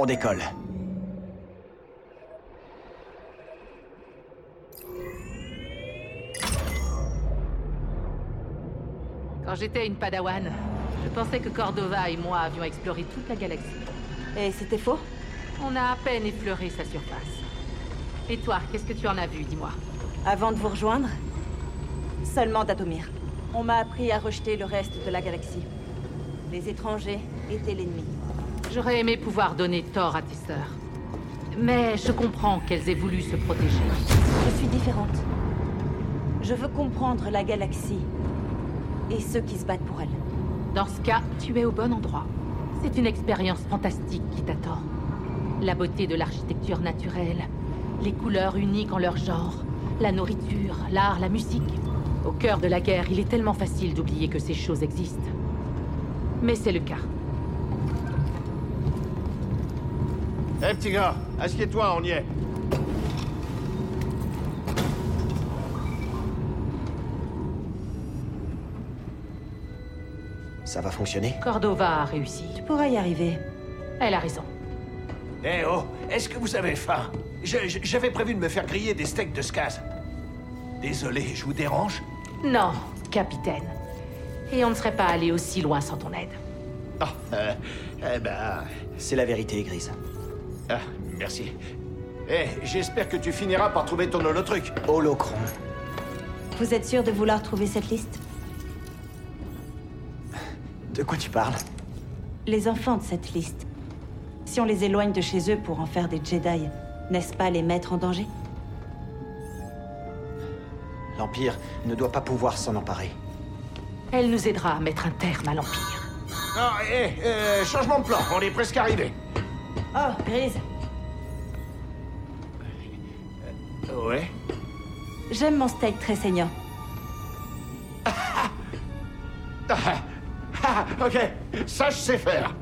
On décolle. Quand j'étais une padawan, je pensais que Cordova et moi avions exploré toute la galaxie. Et c'était faux On a à peine effleuré sa surface. Et toi, qu'est-ce que tu en as vu, dis-moi? Avant de vous rejoindre Seulement Datomir. On m'a appris à rejeter le reste de la galaxie. Les étrangers étaient l'ennemi. J'aurais aimé pouvoir donner tort à tes sœurs. Mais je comprends qu'elles aient voulu se protéger. Je suis différente. Je veux comprendre la galaxie et ceux qui se battent pour elle. Dans ce cas, tu es au bon endroit. C'est une expérience fantastique qui t'attend. La beauté de l'architecture naturelle, les couleurs uniques en leur genre, la nourriture, l'art, la musique. Au cœur de la guerre, il est tellement facile d'oublier que ces choses existent. Mais c'est le cas. Hé, petit gars, assieds-toi, on y est. Ça va fonctionner? Cordova a réussi. Tu pourras y arriver. Elle a raison. Eh oh, est-ce que vous avez faim? J'avais prévu de me faire griller des steaks de scaz. Désolé, je vous dérange? Non, capitaine. Et on ne serait pas allé aussi loin sans ton aide. Ah, euh, eh ben... C'est la vérité, Grise. Ah, merci. Eh, j'espère que tu finiras par trouver ton holotruc. Holocron. Vous êtes sûr de vouloir trouver cette liste? De quoi tu parles? Les enfants de cette liste. Si on les éloigne de chez eux pour en faire des Jedi, n'est-ce pas les mettre en danger? L'Empire ne doit pas pouvoir s'en emparer. Elle nous aidera à mettre un terme à l'Empire. Ah, eh, euh, changement de plan, on est presque arrivé. Oh, Grise, Ouais j'aime mon steak très saignant. Ah, ah, ok, ça je sais faire.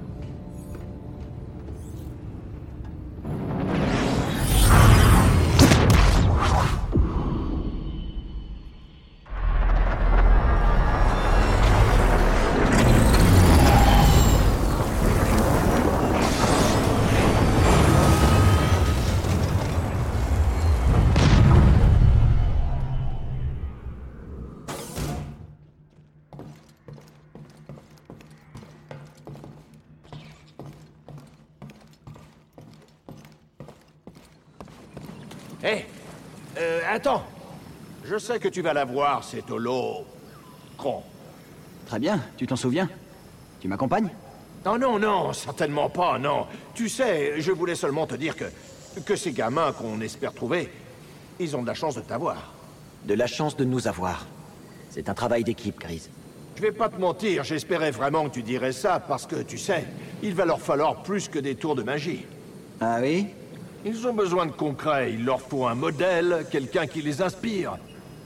Attends. Je sais que tu vas la voir, cette holo. Con. Très bien, tu t'en souviens? Tu m'accompagnes? Non, non, non, certainement pas, non. Tu sais, je voulais seulement te dire que... que ces gamins qu'on espère trouver, ils ont de la chance de t'avoir. De la chance de nous avoir. C'est un travail d'équipe, Grise. Je vais pas te mentir, j'espérais vraiment que tu dirais ça, parce que, tu sais, il va leur falloir plus que des tours de magie. Ah oui? Ils ont besoin de concret, il leur faut un modèle, quelqu'un qui les inspire.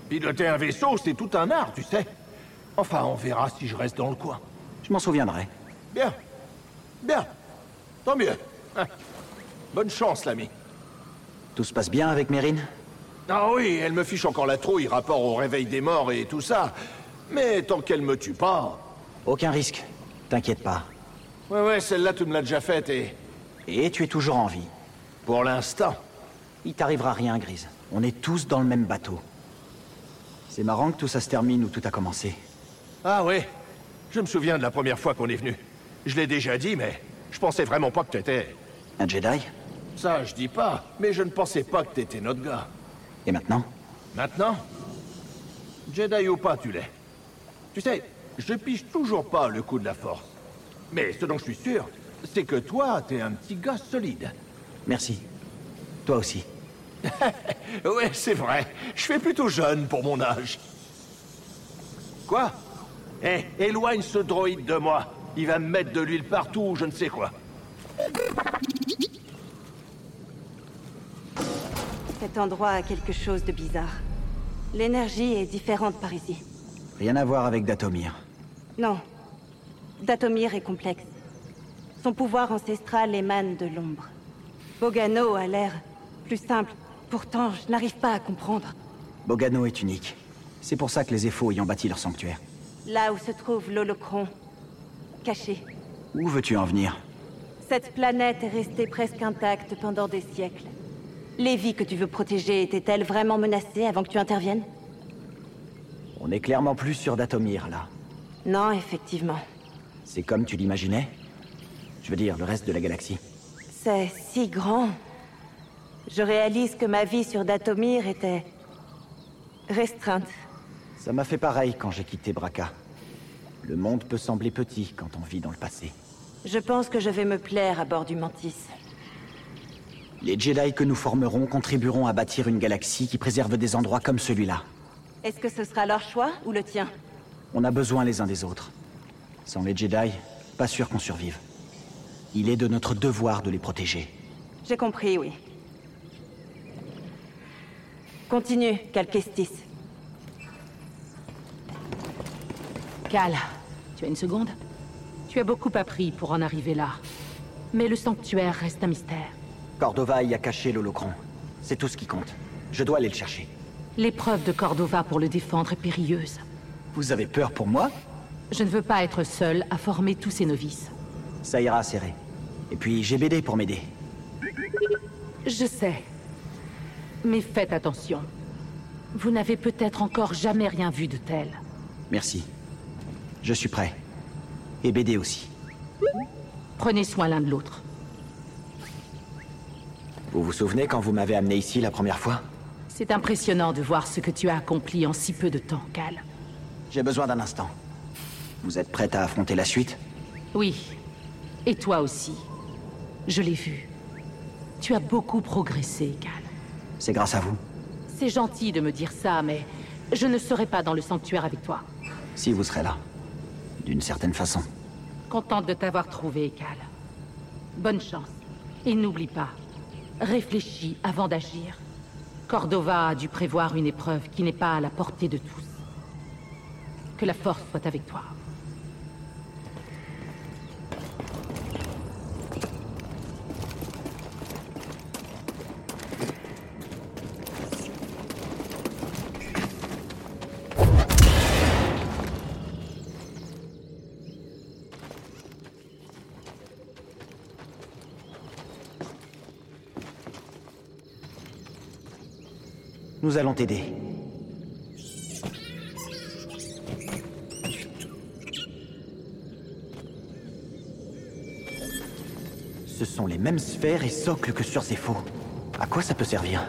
Piloter un vaisseau, c'est tout un art, tu sais. Enfin, on verra si je reste dans le coin. Je m'en souviendrai. Bien. Bien. Tant mieux. Hein. Bonne chance, l'ami. Tout se passe bien avec Mérine? Ah oui, elle me fiche encore la trouille, rapport au réveil des morts et tout ça. Mais tant qu'elle me tue pas... Aucun risque. T'inquiète pas. Ouais, ouais, celle-là, tu me l'as déjà faite et... Et tu es toujours en vie. Pour l'instant. Il t'arrivera rien, Grise. On est tous dans le même bateau. C'est marrant que tout ça se termine où tout a commencé. Ah oui. Je me souviens de la première fois qu'on est venu. Je l'ai déjà dit, mais je pensais vraiment pas que t'étais... Un Jedi? Ça, je dis pas, mais je ne pensais pas que t'étais notre gars. Et maintenant? Maintenant? Jedi ou pas, tu l'es. Tu sais, je pige toujours pas le coup de la force. Mais ce dont je suis sûr, c'est que toi, t'es un petit gars solide. Merci. Toi aussi. Ouais, c'est vrai. Je fais plutôt jeune pour mon âge. Quoi? Eh, éloigne ce droïde de moi. Il va me mettre de l'huile partout ou je ne sais quoi. Cet endroit a quelque chose de bizarre. L'énergie est différente par ici. Rien à voir avec Datomir. Non. Datomir est complexe. Son pouvoir ancestral émane de l'ombre. Bogano a l'air plus simple. Pourtant, je n'arrive pas à comprendre. Bogano est unique. C'est pour ça que les Ephos y ont bâti leur sanctuaire. Là où se trouve l'holocron, caché. Où veux-tu en venir? Cette planète est restée presque intacte pendant des siècles. Les vies que tu veux protéger étaient-elles vraiment menacées avant que tu interviennes? On est clairement plus sur Datomir, là. Non, effectivement. C'est comme tu l'imaginais? Je veux dire, le reste de la galaxie. C'est si grand. Je réalise que ma vie sur Datomir était... restreinte. Ça m'a fait pareil quand j'ai quitté Braca. Le monde peut sembler petit quand on vit dans le passé. Je pense que je vais me plaire à bord du Mantis. Les Jedi que nous formerons contribueront à bâtir une galaxie qui préserve des endroits comme celui-là. Est-ce que ce sera leur choix ou le tien? On a besoin les uns des autres. Sans les Jedi, pas sûr qu'on survive. Il est de notre devoir de les protéger. J'ai compris, oui. Continue, Calquestis. Cal, tu as une seconde? Tu as beaucoup appris pour en arriver là. Mais le sanctuaire reste un mystère. Cordova y a caché l'holocron. C'est tout ce qui compte. Je dois aller le chercher. L'épreuve de Cordova pour le défendre est périlleuse. Vous avez peur pour moi? Je ne veux pas être seul à former tous ces novices. Ça ira serré. Et puis j'ai BD pour m'aider. Je sais. Mais faites attention. Vous n'avez peut-être encore jamais rien vu de tel. Merci. Je suis prêt. Et BD aussi. Prenez soin l'un de l'autre. Vous vous souvenez quand vous m'avez amené ici la première fois? C'est impressionnant de voir ce que tu as accompli en si peu de temps, Cal. J'ai besoin d'un instant. Vous êtes prête à affronter la suite? Oui. Et toi aussi. Je l'ai vu. Tu as beaucoup progressé, Cal. C'est grâce à vous. C'est gentil de me dire ça, mais je ne serai pas dans le sanctuaire avec toi. Si vous serez là. D'une certaine façon. Contente de t'avoir trouvé, Cal. Bonne chance. Et n'oublie pas, réfléchis avant d'agir. Cordova a dû prévoir une épreuve qui n'est pas à la portée de tous. Que la force soit avec toi. Nous allons t'aider. Ce sont les mêmes sphères et socles que sur Zepho. À quoi ça peut servir?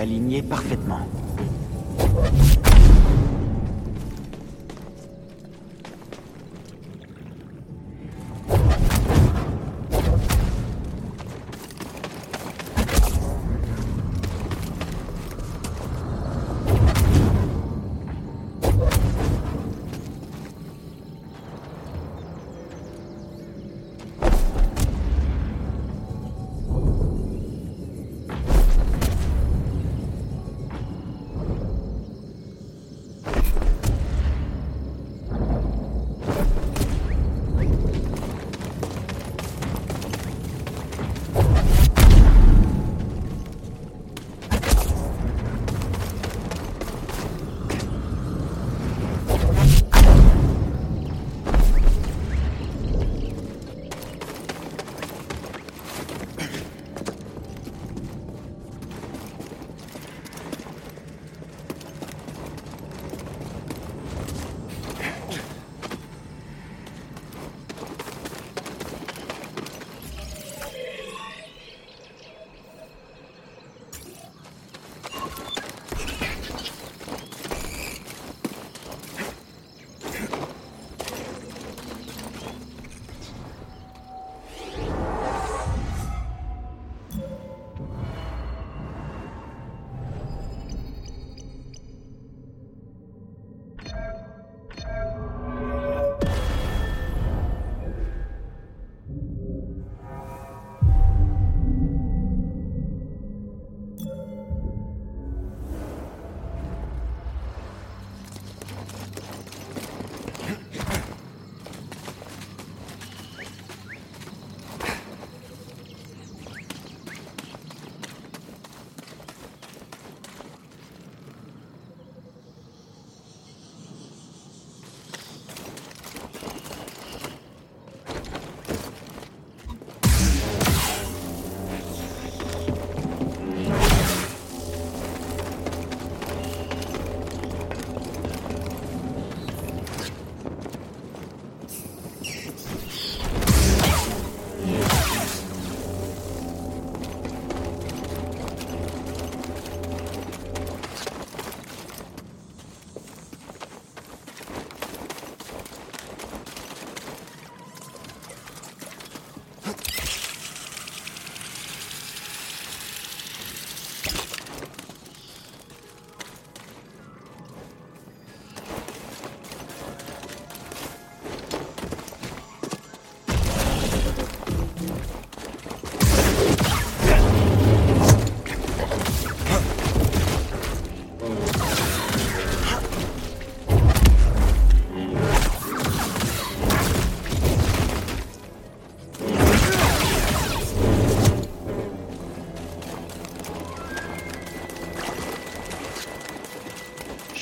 L'aligner parfaitement.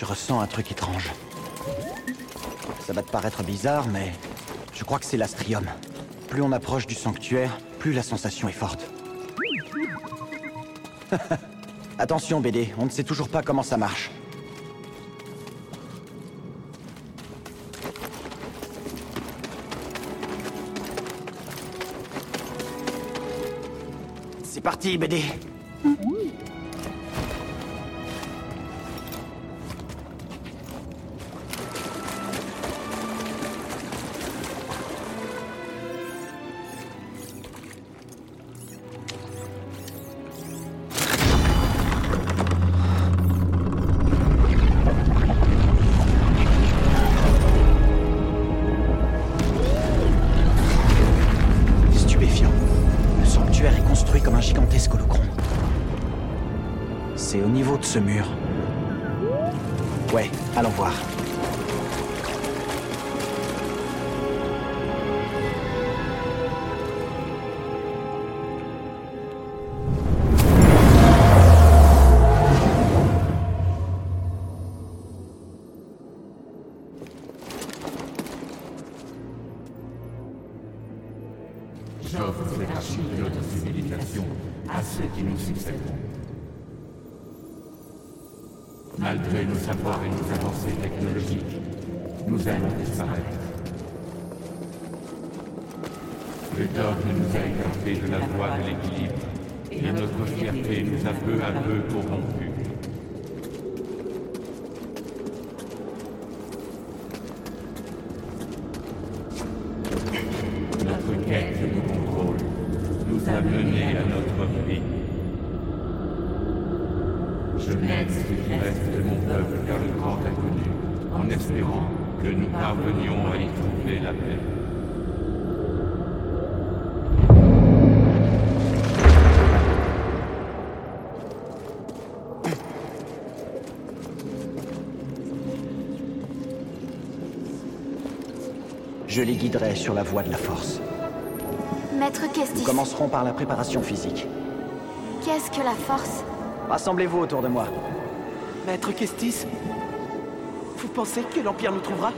Sens un truc étrange. Ça va te paraître bizarre, mais je crois que c'est l'astrium. Plus on approche du sanctuaire, plus la sensation est forte. Attention, BD, on ne sait toujours pas comment ça marche. C'est parti, BD comme un gigantesque holocron. C'est au niveau de ce mur. Ouais, allons voir. Quête de contrôle nous a menés à notre vie. Je mène ce qui reste de mon peuple vers le grand inconnu, en espérant que nous parvenions à y trouver la paix. Je les guiderai sur la voie de la force. Maître Nous Kestis, commencerons par la préparation physique. qu'est-ce que la force? Rassemblez-vous autour de moi. Maître Kestis Vous pensez que l'Empire nous trouvera?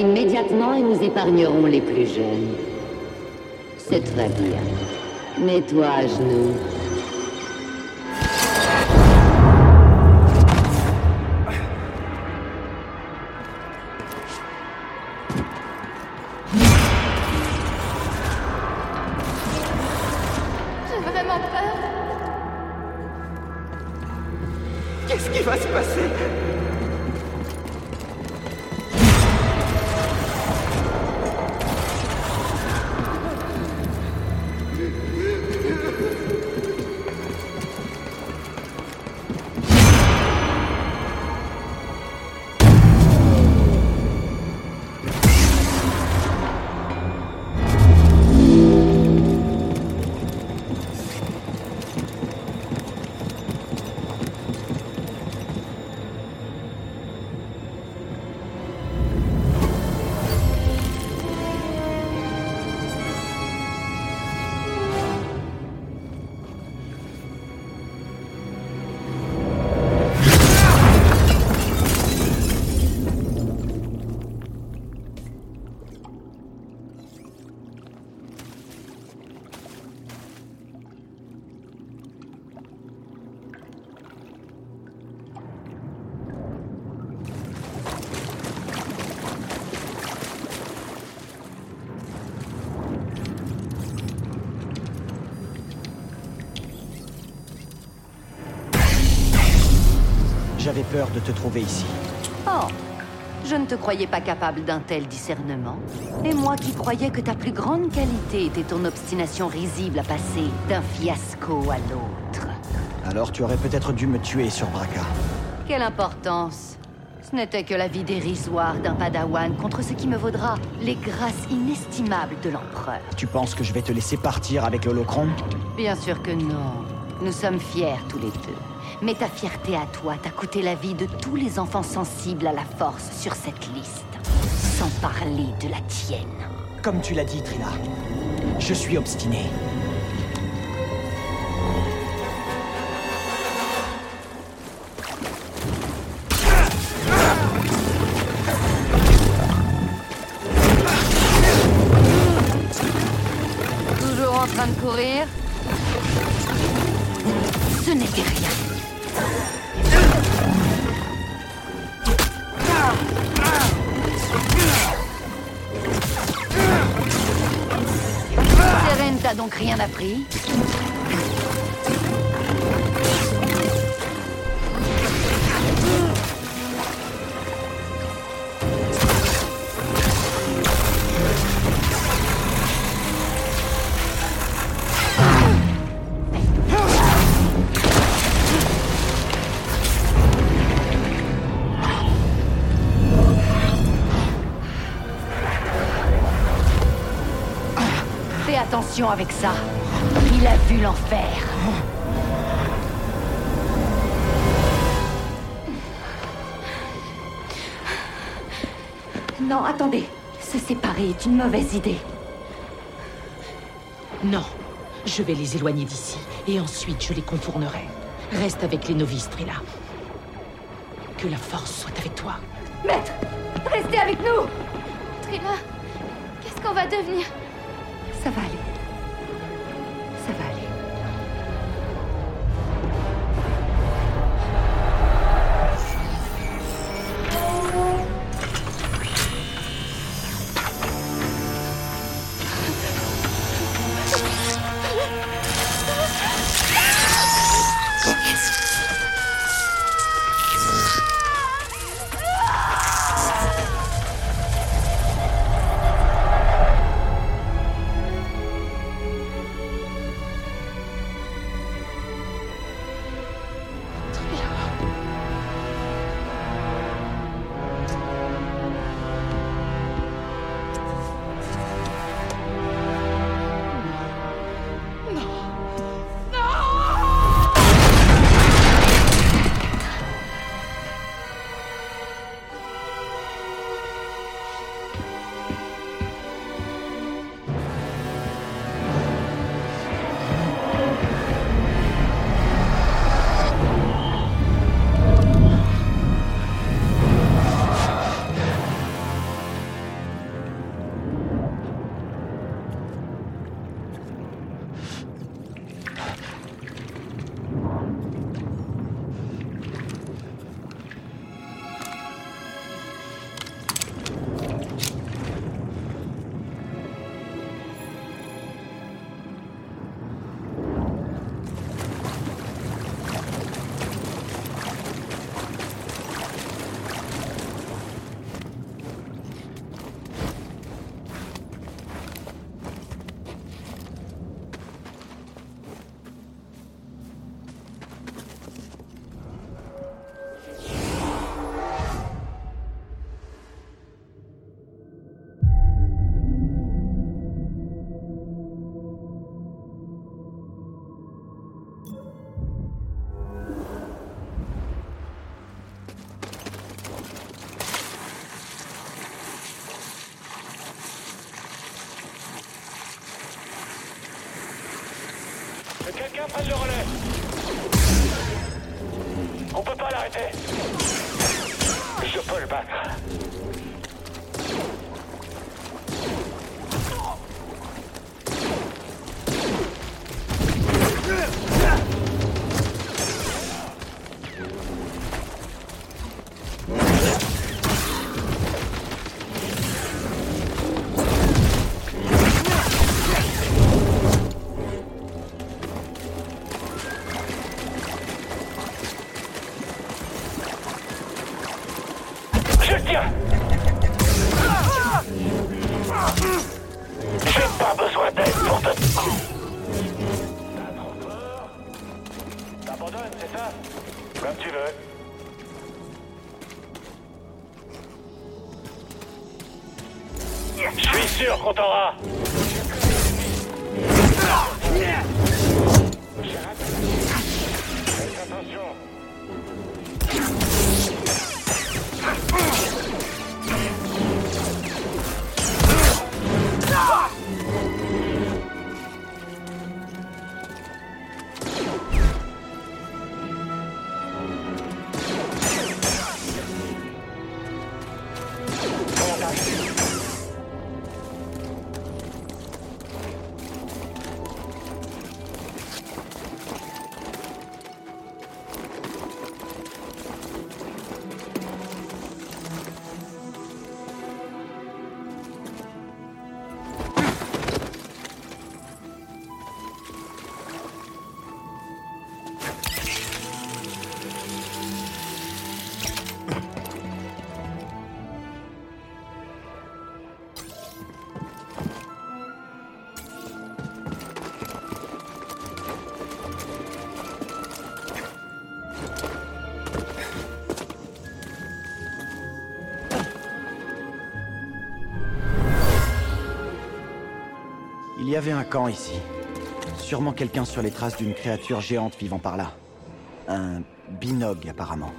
Immédiatement et nous épargnerons les plus jeunes. C'est très bien. Mets-toi à genoux. J'avais peur de te trouver ici. Oh, je ne te croyais pas capable d'un tel discernement. Et moi qui croyais que ta plus grande qualité était ton obstination risible à passer d'un fiasco à l'autre. Alors tu aurais peut-être dû me tuer sur Braca. Quelle importance Ce n'était que la vie dérisoire d'un padawan contre ce qui me vaudra les grâces inestimables de l'empereur. Tu penses que je vais te laisser partir avec l'holocron? Bien sûr que non. Nous sommes fiers tous les deux. Mais ta fierté à toi t'a coûté la vie de tous les enfants sensibles à la force sur cette liste. Sans parler de la tienne. Comme tu l'as dit, Trina. Je suis obstiné. Fais attention avec ça. Il a vu l'enfer. Non, attendez. Se séparer est une mauvaise idée. Non. Je vais les éloigner d'ici. Et ensuite, je les contournerai. Reste avec les novices, Trilla. Que la force soit avec toi. Maître Restez avec nous Trina, qu'est-ce qu'on va devenir? Ça va aller. Je suis sûr qu'on t'aura. Y avait un camp ici. Sûrement quelqu'un sur les traces d'une créature géante vivant par là. Un binog, apparemment.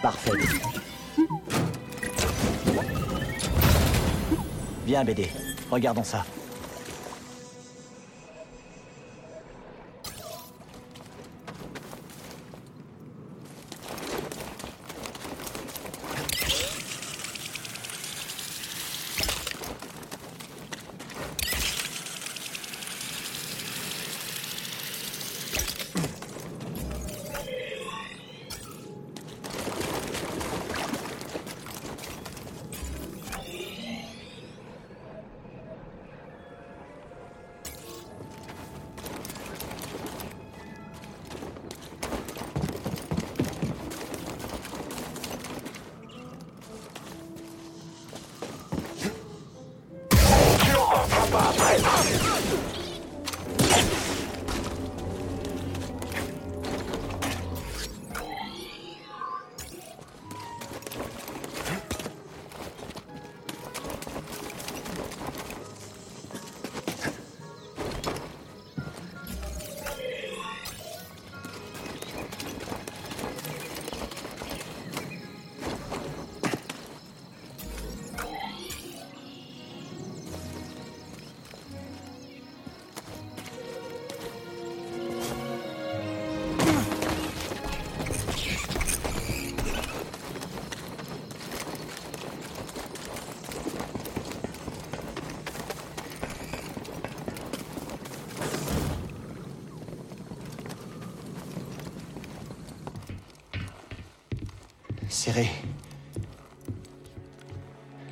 Parfait. Viens, BD. Regardons ça.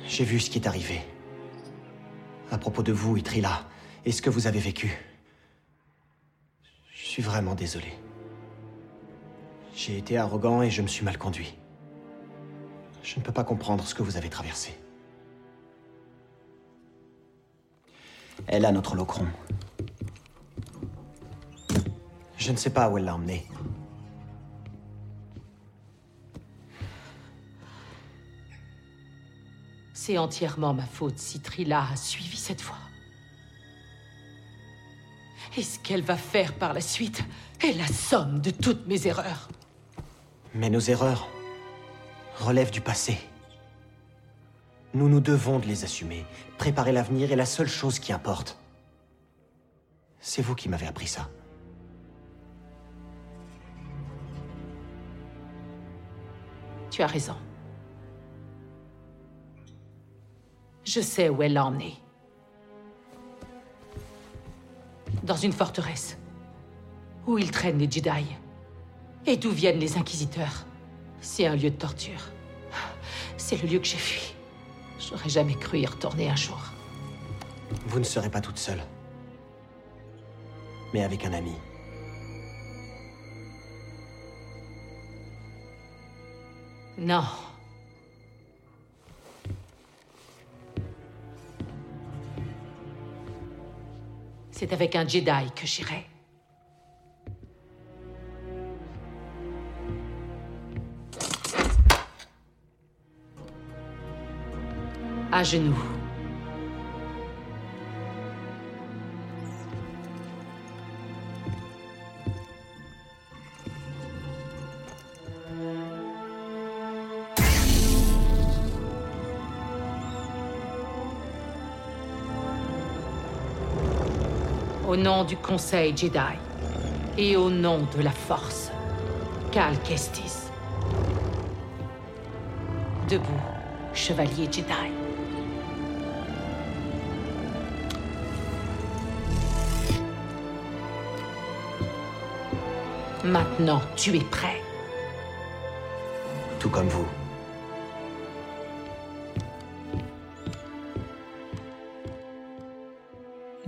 J'ai vu ce qui est arrivé. À propos de vous, Itrila, et ce que vous avez vécu. Je suis vraiment désolé. J'ai été arrogant et je me suis mal conduit. Je ne peux pas comprendre ce que vous avez traversé. Elle a notre locron. Je ne sais pas où elle l'a emmené. C'est entièrement ma faute si Trilla a suivi cette voie. Et ce qu'elle va faire par la suite est la somme de toutes mes erreurs. Mais nos erreurs relèvent du passé. Nous nous devons de les assumer. Préparer l'avenir est la seule chose qui importe. C'est vous qui m'avez appris ça. Tu as raison. Je sais où elle l'a emmené. Dans une forteresse. Où ils traînent les Jedi. Et d'où viennent les Inquisiteurs. C'est un lieu de torture. C'est le lieu que j'ai fui. J'aurais jamais cru y retourner un jour. Vous ne serez pas toute seule. Mais avec un ami. Non. C'est avec un Jedi que j'irai. À genoux. Au nom du Conseil Jedi et au nom de la Force, Cal Kestis. Debout, chevalier Jedi. Maintenant, tu es prêt. Tout comme vous.